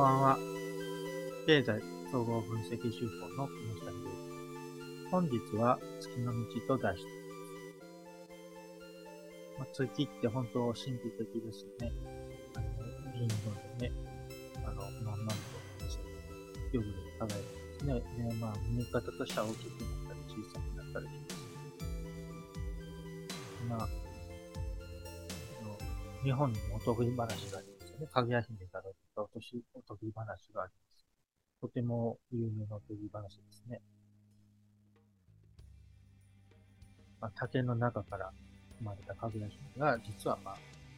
こんばんは。経済総合分析手法の木下です。本日は月の道と題しています。まあ、月って本当神秘的ですよね。あの、銀色でね、あの、まんまんと夜で輝いてですね。で、まあ、見え方としては大きくなったり小さくなったりします。まあ、あの日本にもお得意話がありますね。かぐや姫からおとしおとぎ話があります。とても有名なおとぎ話ですね。まあ、竹の中から生まれたかぐや姫が、実はまあ、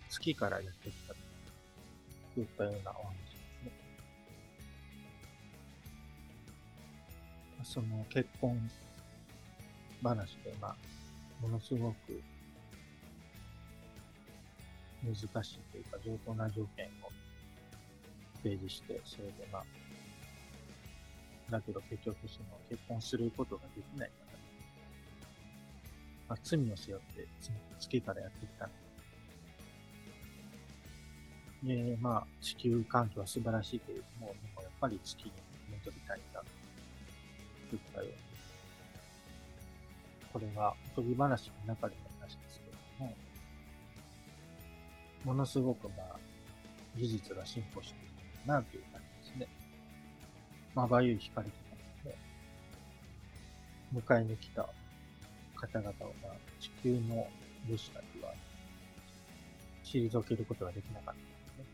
月からやってきたといったようなお話ですね。その結婚話で、まあ、ものすごく難しいというか、上等な条件を提示して、それでまあ、だけど結局その結婚することができないから、まあ、罪を背負ってつ月からやってきたので。まあ、地球環境は素晴らしいけれども、でもやっぱり月に戻りたいんだ。といったように。これがおとぎ話の中での話ですけれども、ものすごくまあ、技術が進歩しているなという感じですね。まばゆい光とかですね、迎えに来た方々を、まあ、地球の武士たちは、退けることができなかったですね。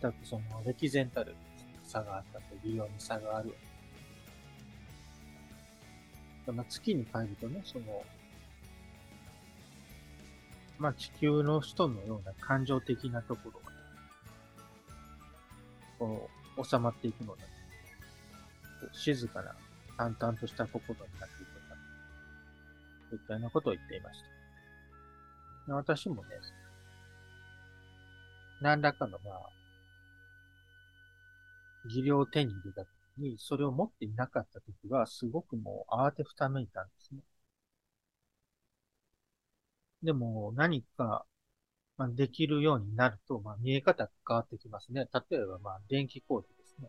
全くその歴然たる差があったと、理由に差がある。まあ、月に帰るとね、その、まあ地球の人のような感情的なところが、こう、収まっていくので、静かな、淡々とした心になっていくんだ。といったようなことを言っていました。私もね、何らかの、まあ、技量を手に入れた時に、それを持っていなかった時は、すごくもう慌てふためいたんですね。でも何か、まあ、できるようになると、まあ、見え方が変わってきますね。例えば、まあ、電気工事ですね。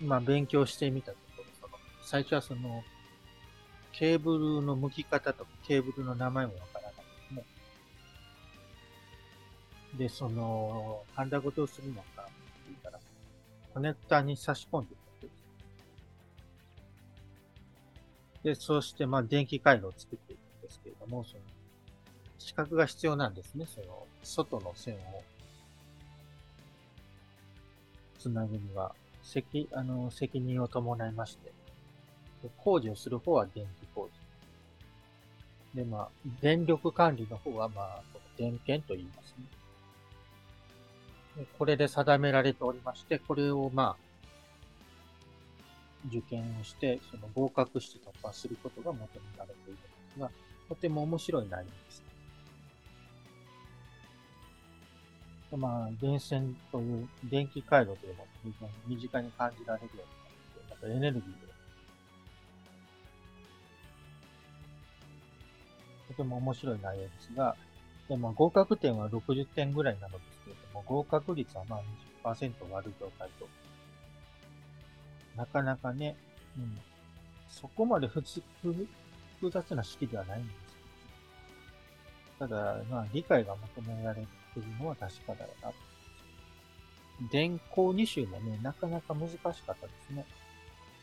今、勉強してみたところ、その最初はその、ケーブルの向き方とか、ケーブルの名前もわからないですね。で、その、ハンダごとするのか、って言ったら、コネクタに差し込んでいくわけです。で、そして、まあ、電気回路を作っていくですけれども、その、資格が必要なんですね。その、外の線をつなぐには、責、あの、責任を伴いまして、工事をする方は電気工事。で、まあ、電力管理の方は、まあ、電検と言いますね。これで定められておりまして、これを、まあ、受験をして、その合格して突破することが求められているんですが、とても面白い内容です。でまあ、電線という電気回路というのも非常に身近に感じられるようになって、またエネルギーで、とても面白い内容ですが、でも合格点は60点ぐらいなのですけれども、合格率はまあ20%割る状態と、なかなかね、うん、そこまで普通、複雑な式ではないんです。ただ、まあ、理解が求められているのは確かだよな。電光2種もね、なかなか難しかったですね。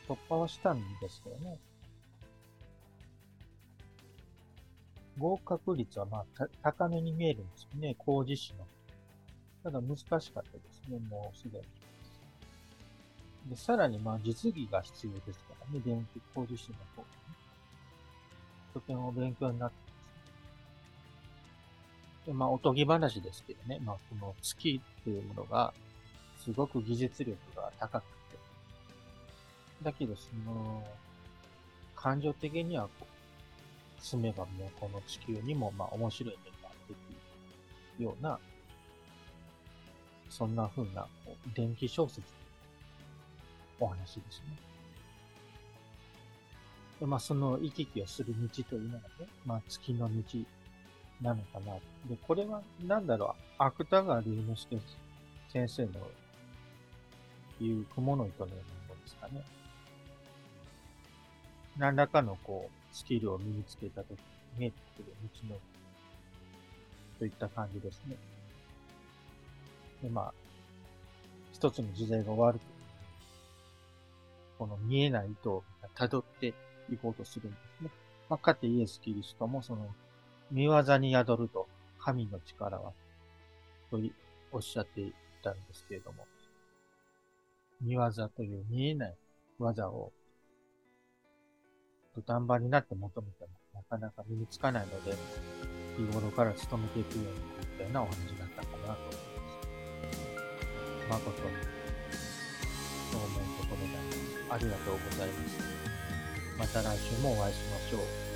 突破はしたんですけどね。合格率はまあ、高めに見えるんですよね、工事士の。ただ難しかったですね、もうすでに。で、さらにまあ実技が必要ですからね、電気工事士の方、とても勉強になってます。で、まあおとぎ話ですけどね、まあこの月というものが、すごく技術力が高くて。だけどその、感情的には、住めばもうこの地球にもまあ面白い目ができるような、そんな風な電気小説お話ですね。でまあその行き来をする道というのがね、まあ月の道なのかな。で、これはなんだろう、芥川龍之介先生の言う雲の糸のようなものですかね。何らかのこう、スキルを身につけたときに見えてくる道のといった感じですね。で、まあ、一つの時代が終わると、この見えない糸を辿っていこうとするんですね。まあ、かてイエス・キリストもその、見業に宿ると神の力は、とおっしゃっていたんですけれども、見業という見えない技を土壇場になって求めてもなかなか身につかないので、日頃から努めていくようにといったようなお話だったかなと思います。誠に、そう思うところであります。ありがとうございます。また来週もお会いしましょう。